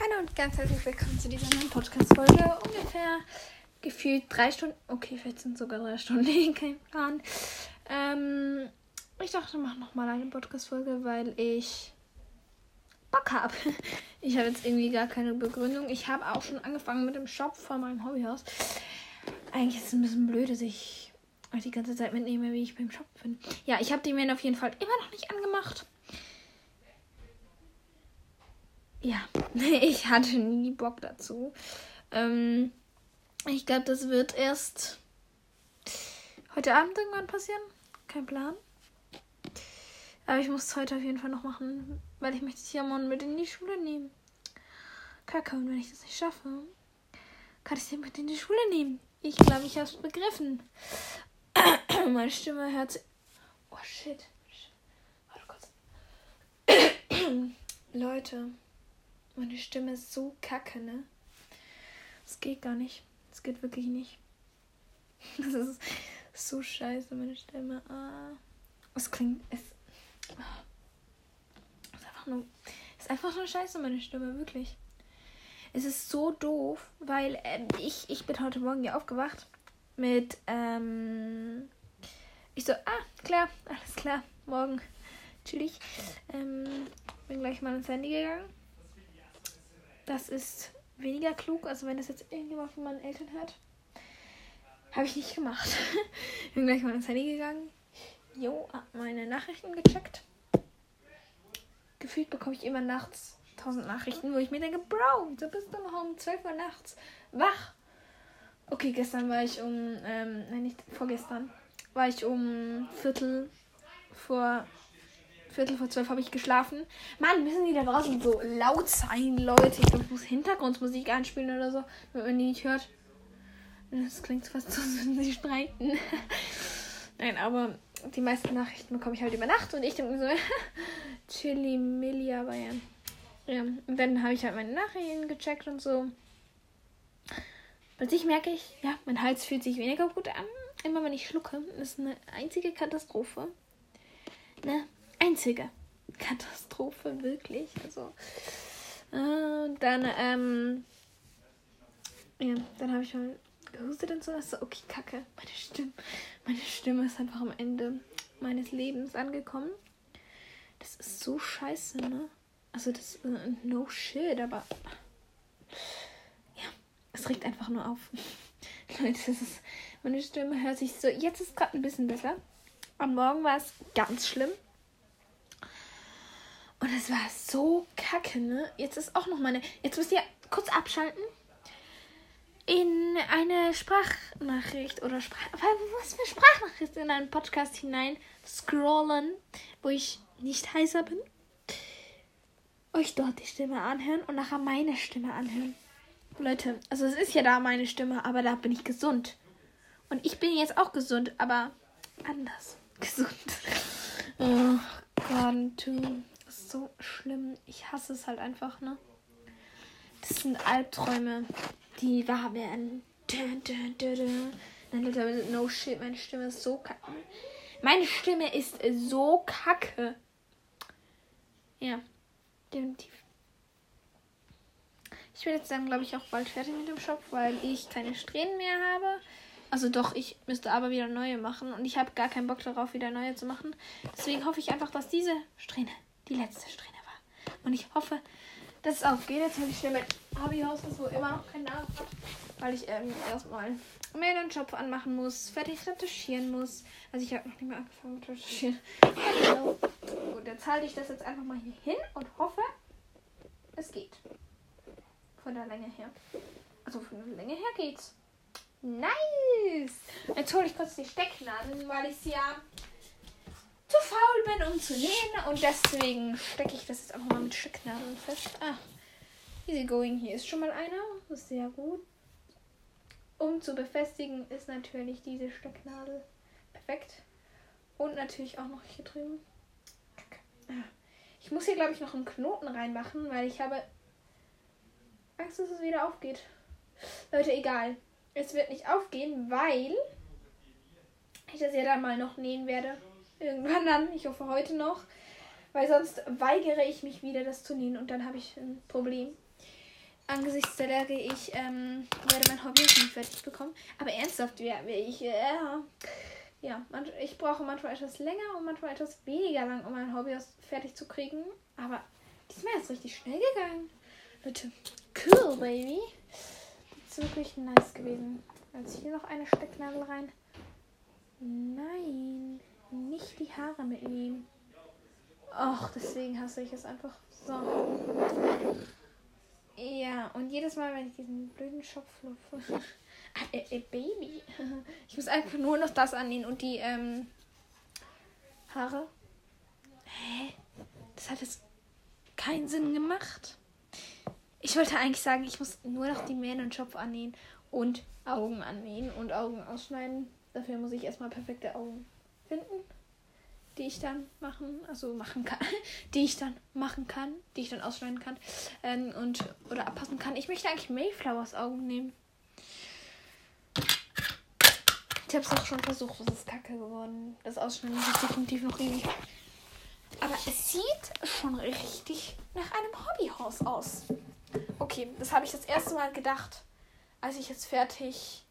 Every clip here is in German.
Hallo und ganz herzlich willkommen zu dieser neuen Podcast-Folge. Ungefähr gefühlt drei Stunden. Okay, vielleicht sind sogar drei Stunden. Kein Plan. Ähm, ich dachte, ich mache nochmal eine Podcast-Folge, weil ich Bock habe. Ich habe jetzt irgendwie gar keine Begründung. Ich habe auch schon angefangen mit dem Shop vor meinem Hobbyhaus. Eigentlich ist es ein bisschen blöd, dass ich die ganze Zeit mitnehme, wie ich beim Shop bin. Ja, ich habe die mir auf jeden Fall immer noch nicht angemacht. Ja, ich hatte nie Bock dazu. Ähm, ich glaube, das wird erst heute Abend irgendwann passieren. Kein Plan. Aber ich muss es heute auf jeden Fall noch machen, weil ich möchte Tiamon mit in die Schule nehmen. Kacke, und wenn ich das nicht schaffe, kann ich sie mit in die Schule nehmen. Ich glaube, ich habe es begriffen. Meine Stimme hört. Oh, shit. Warte kurz. Leute. Meine Stimme ist so kacke, ne? Es geht gar nicht. Es geht wirklich nicht. Das ist so scheiße, meine Stimme. Ah. Es klingt. Es ah. ist einfach nur. Es ist einfach nur scheiße, meine Stimme, wirklich. Es ist so doof, weil ähm, ich, ich bin heute Morgen ja aufgewacht mit. Ähm, ich so, ah, klar, alles klar, morgen chillig. Ähm, bin gleich mal ins Handy gegangen das ist weniger klug. Also wenn das jetzt irgendjemand von meinen Eltern hört. Habe ich nicht gemacht. Bin gleich mal ins Handy gegangen. Jo, hab meine Nachrichten gecheckt. Gefühlt bekomme ich immer nachts tausend Nachrichten, wo ich mir denke, Bro, du bist doch noch um 12 Uhr nachts wach. Okay, gestern war ich um, ähm, nein, nicht vorgestern, war ich um Viertel vor Viertel vor zwölf habe ich geschlafen. Mann, müssen die da draußen so laut sein, Leute? Ich glaube, ich muss Hintergrundmusik einspielen oder so, wenn man die nicht hört. Das klingt fast so, als würden sie streiten. Nein, aber die meisten Nachrichten bekomme ich halt über Nacht und ich denke mir so, Chili Millia Bayern. Ja, und dann habe ich halt meine Nachrichten gecheckt und so. Plötzlich merke ich, ja, mein Hals fühlt sich weniger gut an. Immer wenn ich schlucke, das ist eine einzige Katastrophe. Ne? Einzige Katastrophe, wirklich. Also, äh, dann, ähm, ja, dann habe ich mal gehustet und so. so, okay, kacke, meine Stimme, meine Stimme ist einfach am Ende meines Lebens angekommen. Das ist so scheiße, ne? Also, das ist uh, no shit, aber ja, es regt einfach nur auf. Leute, das ist, meine Stimme hört sich so, jetzt ist gerade ein bisschen besser. Am Morgen war es ganz schlimm. Und es war so kacke, ne? Jetzt ist auch noch meine. Jetzt müsst ihr kurz abschalten. In eine Sprachnachricht oder Sprach. Was für Sprachnachricht in einen Podcast hinein scrollen, wo ich nicht heißer bin. Euch dort die Stimme anhören und nachher meine Stimme anhören. Leute, also es ist ja da meine Stimme, aber da bin ich gesund. Und ich bin jetzt auch gesund, aber anders gesund. Oh So schlimm. Ich hasse es halt einfach, ne? Das sind Albträume, die wahr werden. No shit, meine Stimme ist so kacke. Meine Stimme ist so kacke. Ja, definitiv. Ich bin jetzt dann, glaube ich, auch bald fertig mit dem Shop, weil ich keine Strähnen mehr habe. Also doch, ich müsste aber wieder neue machen und ich habe gar keinen Bock darauf, wieder neue zu machen. Deswegen hoffe ich einfach, dass diese Strähne die letzte Strähne war. Und ich hoffe, dass es aufgeht. Jetzt habe ich schnell mein Hobbyhaus, das wo immer noch keinen Namen hat, weil ich ähm, erstmal mehr den Job anmachen muss, fertig retuschieren muss. Also ich habe noch nicht mehr angefangen mit retuschieren. Also, gut, jetzt halte ich das jetzt einfach mal hier hin und hoffe, es geht. Von der Länge her. Also von der Länge her geht's. Nice! Jetzt hole ich kurz die Stecknadeln, weil ich sie ja zu faul bin, um zu nähen. Und deswegen stecke ich das jetzt einfach mal mit Stecknadeln fest. Ah, easy going. Hier ist schon mal einer. Sehr gut. Um zu befestigen ist natürlich diese Stecknadel perfekt. Und natürlich auch noch hier drüben. Ah. Ich muss hier, glaube ich, noch einen Knoten reinmachen, weil ich habe Angst, dass es wieder aufgeht. Leute, egal. Es wird nicht aufgehen, weil ich das ja dann mal noch nähen werde. Irgendwann dann. Ich hoffe heute noch. Weil sonst weigere ich mich wieder, das zu nähen und dann habe ich ein Problem. angesichts der Lage, ich ähm, werde mein Hobby nicht fertig bekommen. Aber ernsthaft, ja, ich, äh, ja, ich brauche manchmal etwas länger und manchmal etwas weniger lang, um mein Hobby fertig zu kriegen. Aber diesmal ist es richtig schnell gegangen. Leute, cool, baby. Das ist wirklich nice gewesen. Jetzt hier noch eine Stecknadel rein. Nein, nicht die Haare mitnehmen. Ach, deswegen hasse ich es einfach. So. Ja, und jedes Mal, wenn ich diesen blöden Schopf lupfe. ah, äh, äh, Baby. Ich muss einfach nur noch das annehmen und die ähm, Haare. Hä? Das hat jetzt keinen Sinn gemacht. Ich wollte eigentlich sagen, ich muss nur noch die Mähne und Schopf annähen und Augen annähen und Augen ausschneiden. Dafür muss ich erstmal perfekte Augen finden die ich dann machen, also machen kann, die ich dann machen kann, die ich dann ausschneiden kann ähm, und oder abpassen kann. Ich möchte eigentlich Mayflowers Augen nehmen. Ich habe es auch schon versucht, es ist kacke geworden. Das Ausschneiden ist definitiv noch ewig. Aber es sieht schon richtig nach einem Hobbyhaus aus. Okay, das habe ich das erste Mal gedacht, als ich jetzt fertig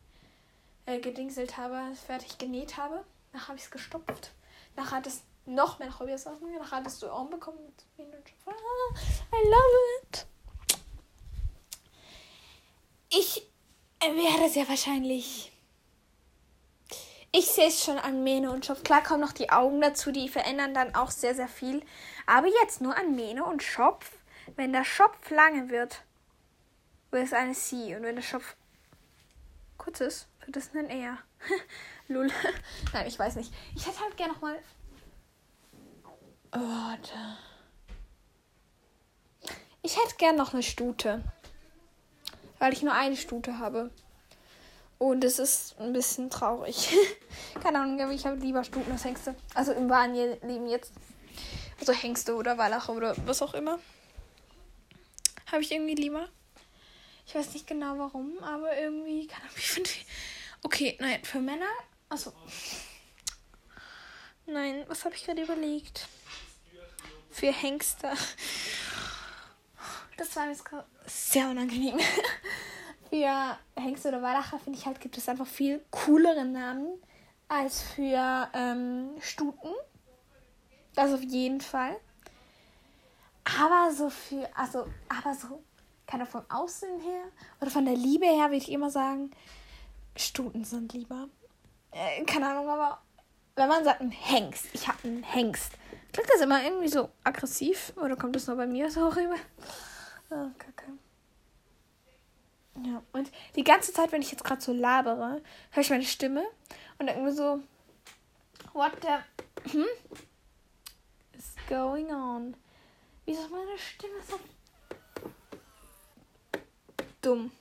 äh, gedingselt habe, fertig genäht habe. Danach habe ich es gestopft. Nachher hat es noch mehr Hobbysachen. Nachher hattest du Arm bekommen ah, I love it. Ich werde sehr wahrscheinlich. Ich sehe es schon an Mähne und Schopf. Klar kommen noch die Augen dazu, die verändern dann auch sehr, sehr viel. Aber jetzt nur an Mähne und Schopf. Wenn der Schopf lange wird, wird es eine C. Und wenn der Schopf kurz ist, wird es ein R. Lul. Nein, ich weiß nicht. Ich hätte halt gerne nochmal. Oh, warte. Ich hätte gerne noch eine Stute. Weil ich nur eine Stute habe. Und es ist ein bisschen traurig. Keine Ahnung, ich habe lieber Stuten als Hengste. Also im wahren Leben jetzt. Also Hengste oder Wallache oder was auch immer. Habe ich irgendwie lieber. Ich weiß nicht genau warum, aber irgendwie, keine Ahnung, ich finde. Okay, nein, für Männer Achso. Nein, was habe ich gerade überlegt? Für Hengste. Das war mir sehr unangenehm. für Hengste oder Wallacher finde ich halt, gibt es einfach viel coolere Namen als für ähm, Stuten. Das auf jeden Fall. Aber so für, also, aber so, keine vom Aussehen her oder von der Liebe her würde ich immer sagen, Stuten sind lieber äh, keine Ahnung, aber wenn man sagt ein Hengst, ich habe einen Hengst, klingt das immer irgendwie so aggressiv oder kommt das nur bei mir so rüber? Oh, kacke. Ja, und die ganze Zeit, wenn ich jetzt gerade so labere, höre ich meine Stimme und irgendwie so, what the, hm? is going on? Wieso ist meine Stimme so dumm?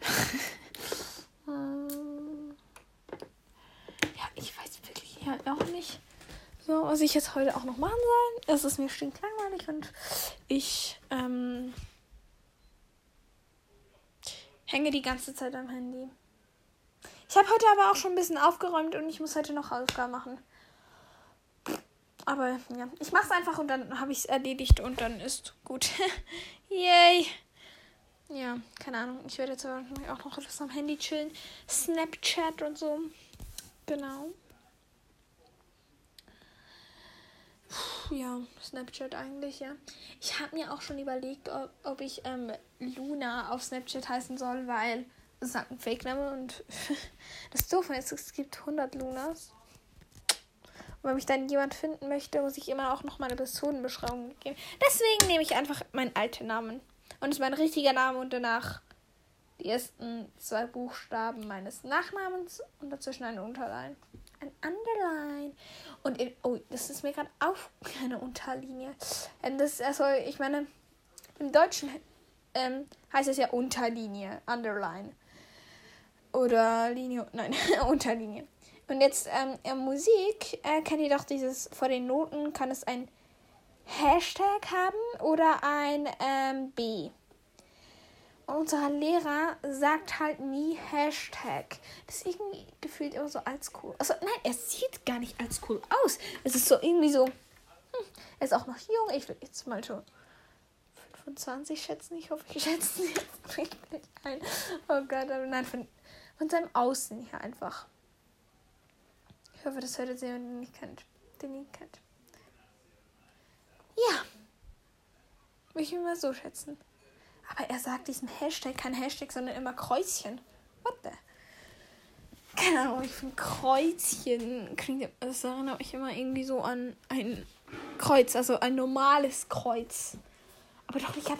ja auch nicht so, was ich jetzt heute auch noch machen soll. Es ist mir stinklangweilig und ich ähm, hänge die ganze Zeit am Handy. Ich habe heute aber auch schon ein bisschen aufgeräumt und ich muss heute noch Hausaufgaben machen. Aber ja, ich mache es einfach und dann habe ich es erledigt und dann ist gut. Yay! Ja, keine Ahnung. Ich werde jetzt auch noch etwas am Handy chillen. Snapchat und so. Genau. ja, Snapchat eigentlich, ja. Ich habe mir auch schon überlegt, ob, ob ich ähm, Luna auf Snapchat heißen soll, weil es ist halt ein Fake-Name und das Doofe ist, es gibt 100 Lunas. Und wenn mich dann jemand finden möchte, muss ich immer auch noch meine Personenbeschreibung geben. Deswegen nehme ich einfach meinen alten Namen. Und ist mein richtiger Name und danach die ersten zwei Buchstaben meines Nachnamens und dazwischen ein Unterlein. Ein Underline. Und in, oh, das ist mir gerade auf keine Unterlinie. Ähm, das ist also, ich meine, im Deutschen ähm, heißt es ja Unterlinie, Underline. Oder Linie, nein, Unterlinie. Und jetzt ähm, in Musik äh, kennt ihr doch dieses, vor den Noten kann es ein Hashtag haben oder ein ähm, B unser Lehrer sagt halt nie Hashtag. Das ist irgendwie gefühlt immer so als cool. Also nein, er sieht gar nicht als cool aus. Es ist so irgendwie so, hm, er ist auch noch jung. Ich will jetzt mal schon von 20 schätzen. Ich hoffe, ich schätze jetzt richtig ein. Oh Gott, aber nein, von, von seinem Außen her einfach. Ich hoffe, das hört jetzt jemand, den ich kennt. Den ihr kennt. Ja. Würde ich immer so schätzen. Aber er sagt diesen Hashtag, kein Hashtag, sondern immer Kreuzchen. What the? Keine Ahnung, ich finde Kreuzchen klingt, das erinnert mich immer irgendwie so an ein Kreuz, also ein normales Kreuz. Aber doch nicht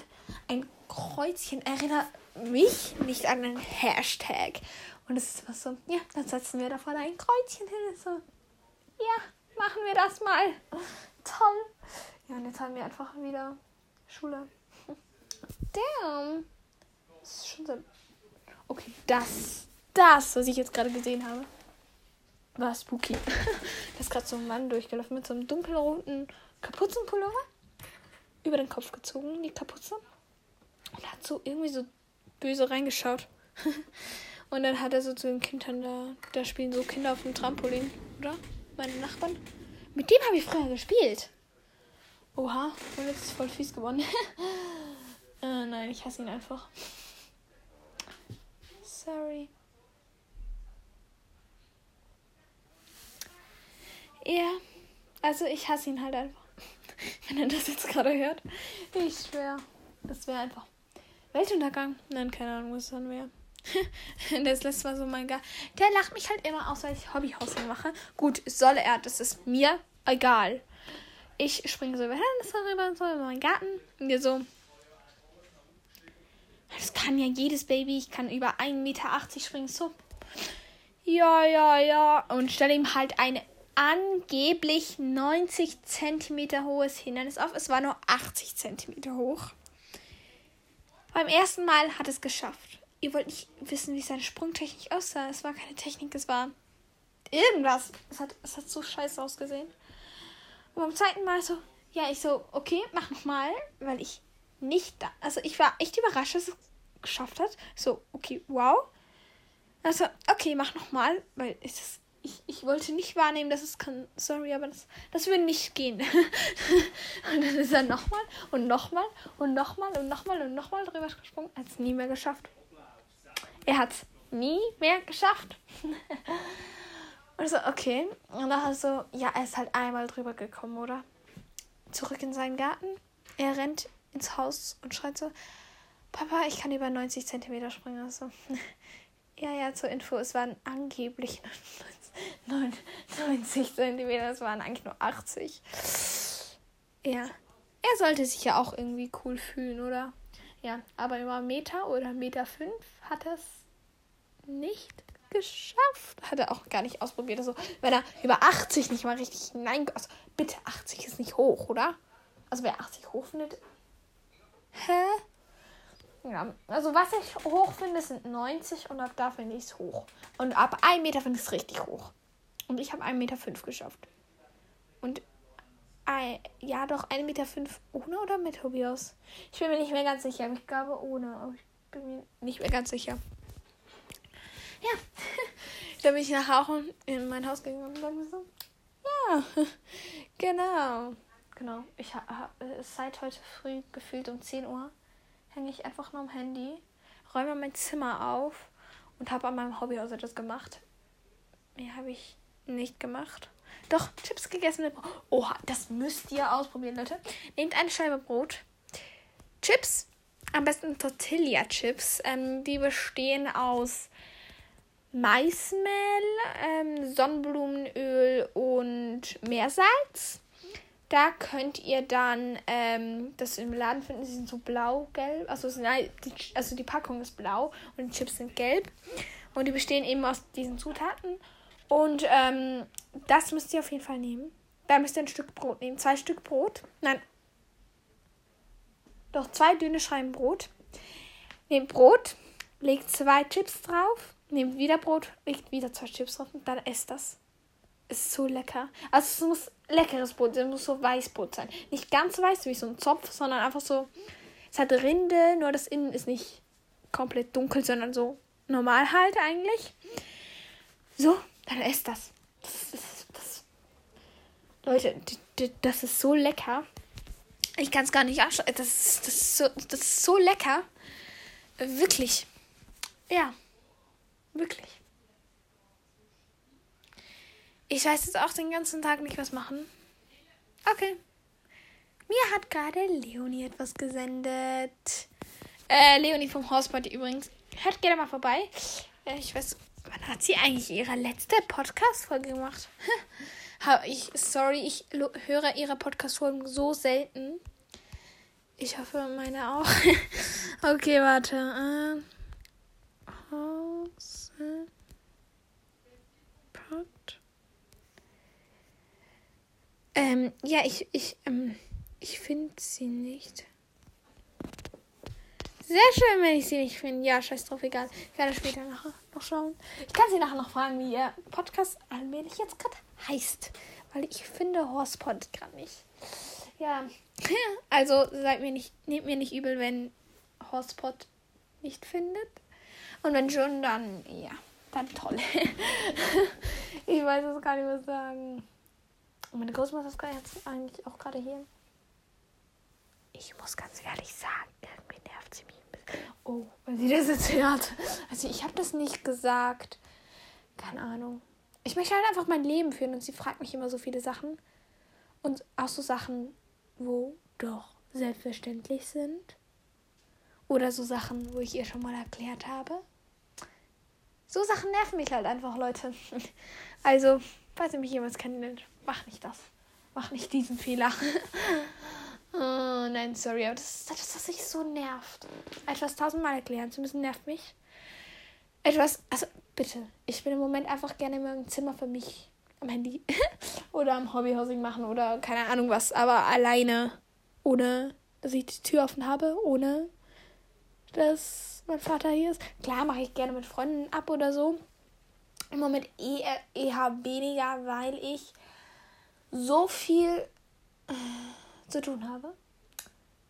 ein Kreuzchen erinnert mich nicht an einen Hashtag. Und es ist was so, ja, dann setzen wir davon ein Kreuzchen hin. So, ja, machen wir das mal. Toll. Ja, und jetzt haben wir einfach wieder Schule. Damn. Das ist schon so. Okay, das, das, was ich jetzt gerade gesehen habe, war spooky. da ist gerade so ein Mann durchgelaufen mit so einem dunkelroten Kapuzenpullover über den Kopf gezogen, die Kapuze. Und hat so irgendwie so böse reingeschaut. und dann hat er so zu den Kindern da, da spielen so Kinder auf dem Trampolin, oder? Meine Nachbarn. Mit dem habe ich früher gespielt. Oha, und jetzt voll fies geworden. äh, nein, ich hasse ihn einfach. Sorry. Ja, also ich hasse ihn halt einfach. Wenn er das jetzt gerade hört. Ich schwör. Das wäre einfach Weltuntergang. Nein, keine Ahnung, was dann wäre. das letzte Mal so mein Gar. Der lacht mich halt immer aus, weil ich Hobbyhousing mache. Gut, soll er, das ist mir egal. Ich springe so über rüber und so in meinen Garten. Und wir so. Das kann ja jedes Baby. Ich kann über 1,80 Meter springen. So. Ja, ja, ja. Und stelle ihm halt eine angeblich 90 cm hohes Hindernis auf. Es war nur 80 cm hoch. Beim ersten Mal hat es geschafft. Ihr wollt nicht wissen, wie seine Sprungtechnik aussah. Es war keine Technik, es war irgendwas. Es hat, es hat so scheiße ausgesehen. Und beim zweiten Mal so, ja, ich so, okay, mach nochmal, weil ich nicht da. Also ich war echt überrascht, dass es geschafft hat. So, okay, wow. Also, okay, mach nochmal, weil es ist ich, ich wollte nicht wahrnehmen, dass es kann. Sorry, aber das, das würde nicht gehen. und dann ist er nochmal und nochmal und nochmal und nochmal und nochmal drüber gesprungen. Hat es nie mehr geschafft. Er hat es nie mehr geschafft. und okay. Und dann hat so, ja, er ist halt einmal drüber gekommen, oder? Zurück in seinen Garten. Er rennt ins Haus und schreit so: Papa, ich kann über 90 Zentimeter springen. Also, ja, ja, zur Info, es waren angeblich 90 cm, das waren eigentlich nur 80. Ja, er sollte sich ja auch irgendwie cool fühlen, oder? Ja, aber über Meter oder Meter 5 hat er es nicht geschafft. Hat er auch gar nicht ausprobiert. Also, wenn er über 80 nicht mal richtig hinein. Also, bitte, 80 ist nicht hoch, oder? Also, wer 80 hoch findet. Hä? Ja, also was ich hoch finde, sind 90 und ab da finde ich es hoch. Und ab 1 Meter finde ich es richtig hoch. Und ich habe 1,5 Meter geschafft. Und ein, ja, doch 1,5 Meter ohne oder mit Tobias? Ich bin mir nicht mehr ganz sicher, ich glaube ohne. Ich bin mir nicht mehr ganz sicher. Ja, da bin ich nachher auch in mein Haus gegangen und dann so, ja, genau. Genau, ich habe seit heute früh gefühlt um 10 Uhr hänge ich einfach nur am Handy, räume mein Zimmer auf und habe an meinem Hobbyhaus etwas gemacht. Mehr habe ich nicht gemacht. Doch, Chips gegessen mit Brot. Oha, das müsst ihr ausprobieren, Leute. Nehmt eine Scheibe Brot. Chips, am besten Tortilla-Chips. Ähm, die bestehen aus Maismehl, ähm, Sonnenblumenöl und Meersalz. Da könnt ihr dann ähm, das im Laden finden. Sie sind so blau-gelb. Also, die, also die Packung ist blau und die Chips sind gelb. Und die bestehen eben aus diesen Zutaten. Und ähm, das müsst ihr auf jeden Fall nehmen. Da müsst ihr ein Stück Brot nehmen. Zwei Stück Brot. Nein. Doch zwei dünne Scheiben Brot. Nehmt Brot, legt zwei Chips drauf, nehmt wieder Brot, legt wieder zwei Chips drauf und dann esst das. Ist so lecker. Also es muss leckeres Brot, es muss so Weißbrot sein. Nicht ganz weiß wie so ein Zopf, sondern einfach so. Es hat Rinde, nur das Innen ist nicht komplett dunkel, sondern so normal halt eigentlich. So, dann esst das. Das ist, das, Leute, das ist so lecker. Ich kann es gar nicht anschauen. Das, das, so, das ist so lecker. Wirklich. Ja. Wirklich. Ich weiß jetzt auch den ganzen Tag nicht, was machen. Okay. Mir hat gerade Leonie etwas gesendet. Äh, Leonie vom Hausparty übrigens. Hört gerne mal vorbei. Äh, ich weiß, wann hat sie eigentlich ihre letzte Podcast-Folge gemacht? ich, sorry, ich höre ihre Podcast-Folgen so selten. Ich hoffe, meine auch. okay, warte. Pod. Ähm, ja, ich, ich, ähm, ich finde sie nicht. Sehr schön, wenn ich sie nicht finde. Ja, scheiß drauf, egal. Ich werde später nachher noch schauen. Ich kann sie nachher noch fragen, wie ihr Podcast allmählich jetzt gerade heißt. Weil ich finde Horsepod gerade nicht. Ja, also seid mir nicht, nehmt mir nicht übel, wenn Horspot nicht findet. Und wenn schon, dann, ja, dann toll. ich weiß es gar nicht mehr sagen. Und meine Großmutter ist jetzt eigentlich auch gerade hier. Ich muss ganz ehrlich sagen, irgendwie nervt sie mich ein bisschen. Oh, weil sie das jetzt hört. Also ich habe das nicht gesagt. Keine Ahnung. Ich möchte halt einfach mein Leben führen und sie fragt mich immer so viele Sachen. Und auch so Sachen, wo doch selbstverständlich sind. Oder so Sachen, wo ich ihr schon mal erklärt habe. So Sachen nerven mich halt einfach, Leute. Also, falls ihr mich jemals kennenlernt, mach nicht das. Mach nicht diesen Fehler. oh, nein, sorry, aber das ist etwas, was mich so nervt. Etwas tausendmal erklären zu müssen, nervt mich. Etwas, also bitte, ich bin im Moment einfach gerne in meinem Zimmer für mich am Handy oder am Hobbyhousing machen oder keine Ahnung was, aber alleine, ohne dass ich die Tür offen habe, ohne dass mein Vater hier ist. Klar mache ich gerne mit Freunden ab oder so. Im Moment eher, eher weniger, weil ich so viel äh, zu tun habe.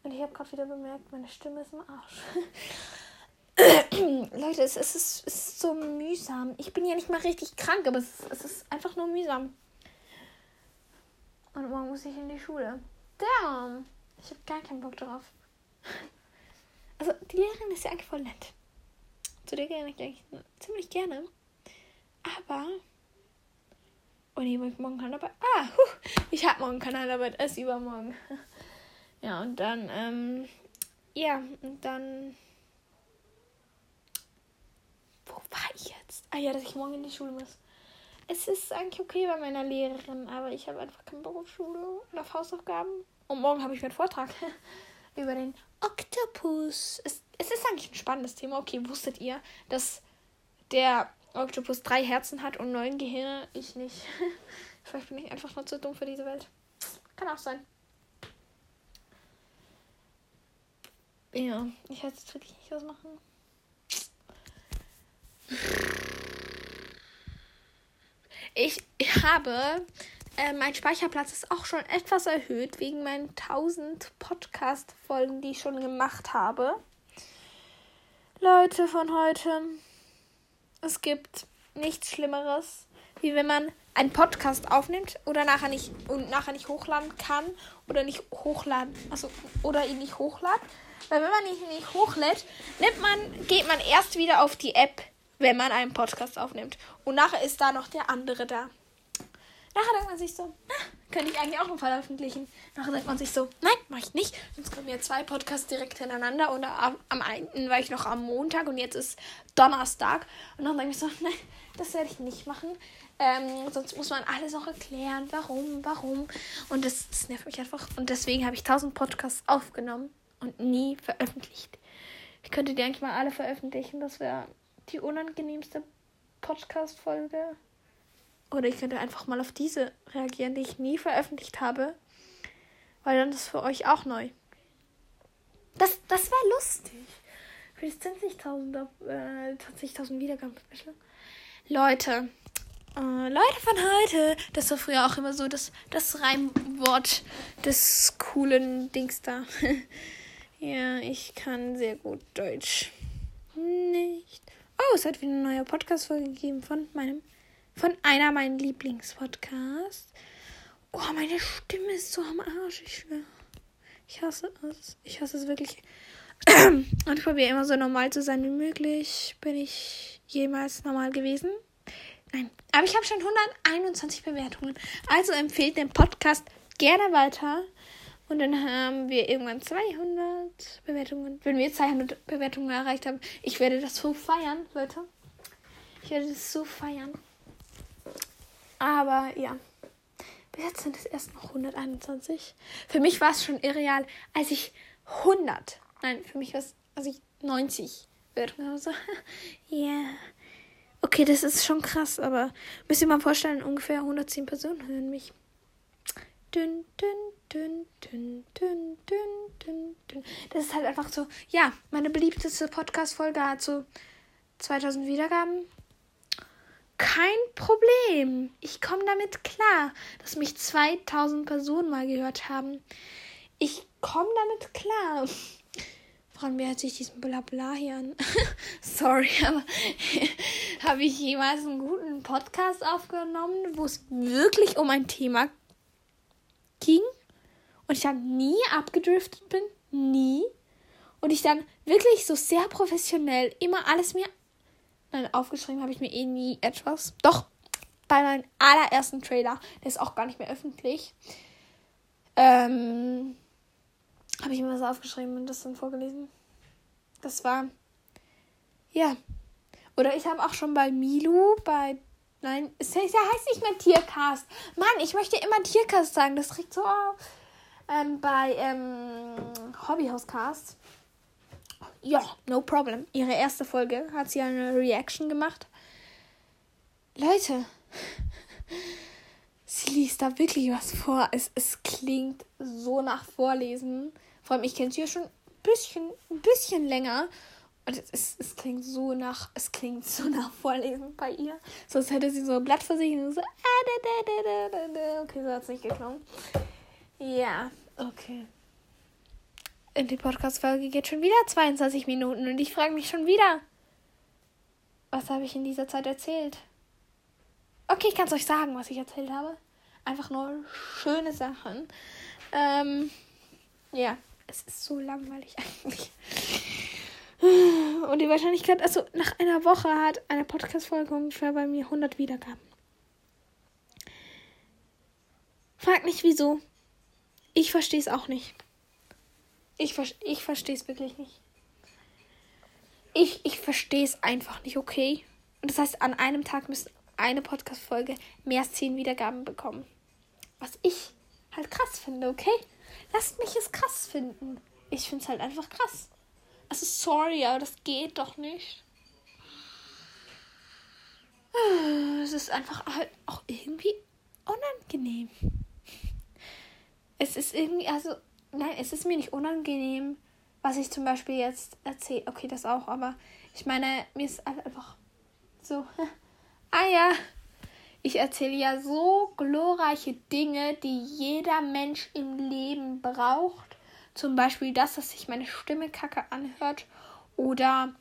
Und ich habe gerade wieder bemerkt, meine Stimme ist im Arsch. Leute, es, es, ist, es ist so mühsam. Ich bin ja nicht mal richtig krank, aber es, es ist einfach nur mühsam. Und morgen muss ich in die Schule. Damn. Ich habe gar keinen Bock drauf. Also, die Lehrerin ist ja eigentlich voll nett. Zu der gehe ich eigentlich ziemlich gerne. Aber. Oh nee, ich morgen Handarbeit. Ah, huh, ich habe morgen keine Handarbeit, erst übermorgen. Ja, und dann, ähm. Ja, und dann war ich jetzt? Ah ja, dass ich morgen in die Schule muss. Es ist eigentlich okay bei meiner Lehrerin, aber ich habe einfach keinen Bock auf Schule und auf Hausaufgaben. Und morgen habe ich meinen Vortrag über den Oktopus. Es, es ist eigentlich ein spannendes Thema. Okay, wusstet ihr, dass der Oktopus drei Herzen hat und neun Gehirne? Ich nicht. Vielleicht bin ich einfach nur zu dumm für diese Welt. Kann auch sein. Ja, ich weiß jetzt wirklich nicht, was machen. Ich habe, äh, mein Speicherplatz ist auch schon etwas erhöht wegen meinen 1000 Podcast-Folgen, die ich schon gemacht habe. Leute von heute, es gibt nichts Schlimmeres, wie wenn man einen Podcast aufnimmt oder nachher nicht und nachher nicht hochladen kann oder nicht hochladen, also oder ihn nicht hochladen. Weil wenn man ihn nicht hochlädt, nimmt man, geht man erst wieder auf die App wenn man einen Podcast aufnimmt. Und nachher ist da noch der andere da. Nachher denkt man sich so, na, könnte ich eigentlich auch noch veröffentlichen. Nachher denkt man sich so, nein, mache ich nicht. Sonst kommen ja zwei Podcasts direkt hintereinander. Und am, am einen war ich noch am Montag und jetzt ist Donnerstag. Und dann denke ich so, nein, das werde ich nicht machen. Ähm, sonst muss man alles noch erklären, warum, warum. Und das, das nervt mich einfach. Und deswegen habe ich 1000 Podcasts aufgenommen und nie veröffentlicht. Ich könnte die eigentlich mal alle veröffentlichen. Das wäre die unangenehmste Podcast-Folge. Oder ich könnte einfach mal auf diese reagieren, die ich nie veröffentlicht habe. Weil dann ist für euch auch neu. Das, das wäre lustig. Für das 20.000 äh, 20 Wiedergaben. Leute. Äh, Leute von heute. Das war früher auch immer so das, das Reimwort des coolen Dings da. ja, ich kann sehr gut Deutsch. Nicht. Oh, es hat wieder eine neue Podcast-Folge gegeben von meinem, von einer meiner Lieblingspodcasts. Oh, meine Stimme ist so am Arsch, ich schwöre. Ich hasse es. Ich hasse es wirklich. Und ich probiere immer so normal zu sein wie möglich. Bin ich jemals normal gewesen? Nein. Aber ich habe schon 121 Bewertungen. Also empfehlt den Podcast gerne weiter. Und dann haben wir irgendwann 200 Bewertungen. Wenn wir 200 Bewertungen erreicht haben, ich werde das so feiern, Leute. Ich werde das so feiern. Aber ja. Bis jetzt sind es erst noch 121. Für mich war es schon irreal, als ich 100, nein, für mich war es, als ich 90 Bewertungen habe. So, ja. yeah. Okay, das ist schon krass, aber müsst ihr mal vorstellen, ungefähr 110 Personen hören mich. Dün, dün, dün, dün, dün, dün, dün, dün. Das ist halt einfach so, ja, meine beliebteste Podcast-Folge hat so 2000 Wiedergaben. Kein Problem. Ich komme damit klar, dass mich 2000 Personen mal gehört haben. Ich komme damit klar. Fragen wer hört sich diesen Blabla hier an? Sorry, aber habe ich jemals einen guten Podcast aufgenommen, wo es wirklich um ein Thema ging und ich dann nie abgedriftet bin? Nie. Und ich dann wirklich so sehr professionell immer alles mir Nein, aufgeschrieben habe ich mir eh nie etwas. Doch, bei meinem allerersten Trailer, der ist auch gar nicht mehr öffentlich, ähm, habe ich mir was aufgeschrieben und das dann vorgelesen. Das war, ja. Oder ich habe auch schon bei Milu, bei, nein, es heißt nicht mehr Tiercast. Mann, ich möchte immer Tiercast sagen, das regt so auf. Ähm, bei ähm, Hobbyhauscast ja, no problem. Ihre erste Folge hat sie eine Reaction gemacht. Leute, sie liest da wirklich was vor. Es, es klingt so nach Vorlesen. Vor allem, ich kenne sie ja schon ein bisschen, ein bisschen länger. Und es, es, es klingt so nach, es klingt so nach Vorlesen bei ihr. Sonst hätte sie so ein Blatt vor sich und so, ah, okay, so hat es nicht geklungen. Ja, okay. Und die Podcast-Folge geht schon wieder 22 Minuten und ich frage mich schon wieder, was habe ich in dieser Zeit erzählt? Okay, ich kann es euch sagen, was ich erzählt habe. Einfach nur schöne Sachen. Ähm, ja, es ist so langweilig eigentlich. Und die Wahrscheinlichkeit, also nach einer Woche hat eine Podcast-Folge ungefähr bei mir 100 Wiedergaben. Frag nicht wieso. Ich verstehe es auch nicht. Ich, ich verstehe es wirklich nicht. Ich, ich verstehe es einfach nicht, okay? Und das heißt, an einem Tag müsste eine Podcast-Folge mehr als 10 Wiedergaben bekommen. Was ich halt krass finde, okay? Lasst mich es krass finden. Ich finde es halt einfach krass. Also sorry, aber das geht doch nicht. Es ist einfach halt auch irgendwie unangenehm. Es ist irgendwie, also nein, es ist mir nicht unangenehm, was ich zum Beispiel jetzt erzähle. Okay, das auch, aber ich meine, mir ist einfach so, ah ja, ich erzähle ja so glorreiche Dinge, die jeder Mensch im Leben braucht. Zum Beispiel das, dass sich meine Stimme kacke anhört. Oder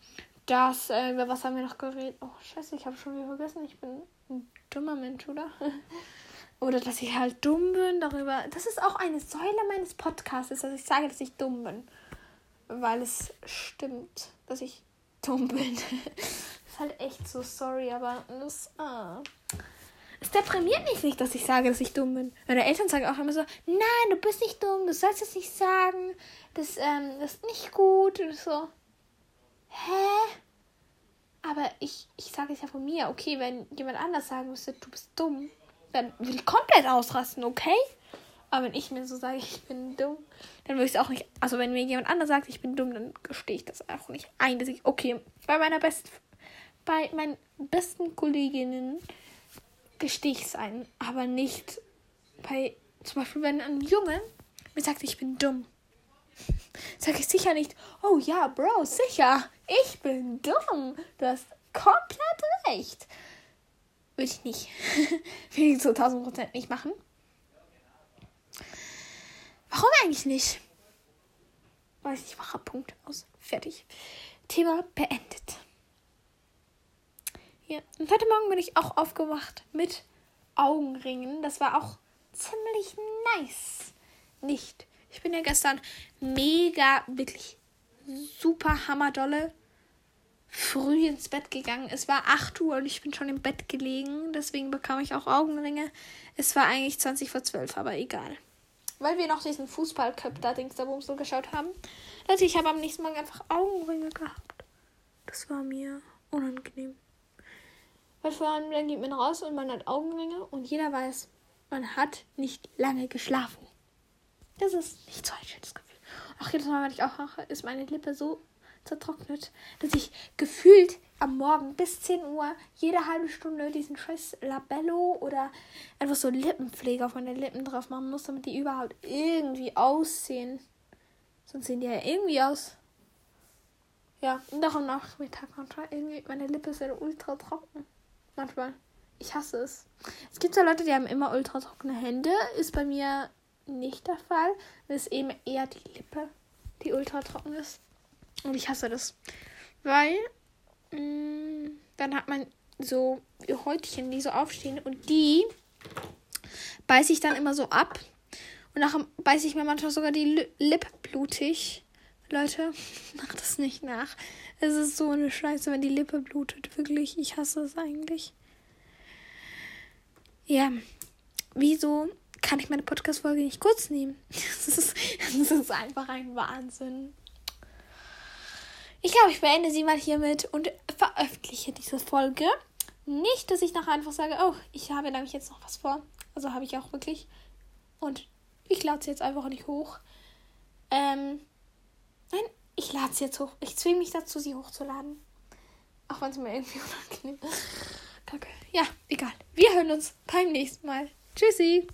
das, äh, über was haben wir noch geredet? Oh, scheiße, ich habe schon wieder vergessen. Ich bin ein dummer Mensch, oder? Oder dass ich halt dumm bin darüber. Das ist auch eine Säule meines Podcasts, dass ich sage, dass ich dumm bin. Weil es stimmt, dass ich dumm bin. ist halt echt so sorry, aber das. Ah. Es deprimiert mich nicht, dass ich sage, dass ich dumm bin. Meine Eltern sagen auch immer so, nein, du bist nicht dumm, du sollst das nicht sagen. Das, ähm, das ist nicht gut. Und so. Hä? Aber ich, ich sage es ja von mir. Okay, wenn jemand anders sagen müsste, du bist dumm, dann will ich komplett ausrasten, okay? Aber wenn ich mir so sage, ich bin dumm, dann würde ich es auch nicht. Also wenn mir jemand anders sagt, ich bin dumm, dann gestehe ich das auch nicht ein. Dass ich, okay, bei meiner besten, bei meinen besten Kolleginnen gestehe ich es ein, aber nicht bei, zum Beispiel wenn ein Junge mir sagt, ich bin dumm. Sage ich sicher nicht, oh ja, Bro, sicher, ich bin dumm. Du hast komplett recht. Würde ich nicht. Würde ich zu 1000 Prozent nicht machen. Warum eigentlich nicht? Weiß ich, mache Punkt aus. Fertig. Thema beendet. Ja. Und heute Morgen bin ich auch aufgewacht mit Augenringen. Das war auch ziemlich nice. Nicht. Ich bin ja gestern mega, wirklich super hammerdolle früh ins Bett gegangen. Es war 8 Uhr und ich bin schon im Bett gelegen. Deswegen bekam ich auch Augenringe. Es war eigentlich 20 vor 12, aber egal. Weil wir noch diesen Fußballcup da Dings da so geschaut haben. Leute, ich habe am nächsten Morgen einfach Augenringe gehabt. Das war mir unangenehm. Weil vor allem dann geht man raus und man hat Augenringe und jeder weiß, man hat nicht lange geschlafen. Das ist nicht so ein schönes Gefühl. Auch jedes Mal, wenn ich auch mache, ist meine Lippe so zertrocknet, dass ich gefühlt am Morgen bis 10 Uhr jede halbe Stunde diesen scheiß Labello oder einfach so Lippenpfleger von den Lippen drauf machen muss, damit die überhaupt irgendwie aussehen. Sonst sehen die ja irgendwie aus. Ja, und auch am Nachmittag manchmal irgendwie, meine Lippe ist ja ultra trocken. Manchmal. Ich hasse es. Es gibt ja Leute, die haben immer ultra trockene Hände. Ist bei mir nicht der Fall. Das ist eben eher die Lippe, die ultra trocken ist. Und ich hasse das. Weil mh, mm, dann hat man so Häutchen, die so aufstehen und die beiße ich dann immer so ab. Und nachher beiße ich mir manchmal sogar die Lippe blutig. Leute, macht das nicht nach. Es ist so eine Scheiße, wenn die Lippe blutet. Wirklich, ich hasse es eigentlich. Ja, wieso kann ich meine Podcast-Folge nicht kurz nehmen? Das ist, das ist einfach ein Wahnsinn. Ich glaube, ich beende sie mal hiermit und veröffentliche diese Folge. Nicht, dass ich nachher einfach sage, oh, ich habe nämlich jetzt noch was vor. Also habe ich auch wirklich. Und ich lade sie jetzt einfach nicht hoch. Ähm, nein, ich lade sie jetzt hoch. Ich zwinge mich dazu, sie hochzuladen. Auch wenn es mir irgendwie unangenehm ist. Kacke. Ja, egal. Wir hören uns beim nächsten Mal. Tschüssi.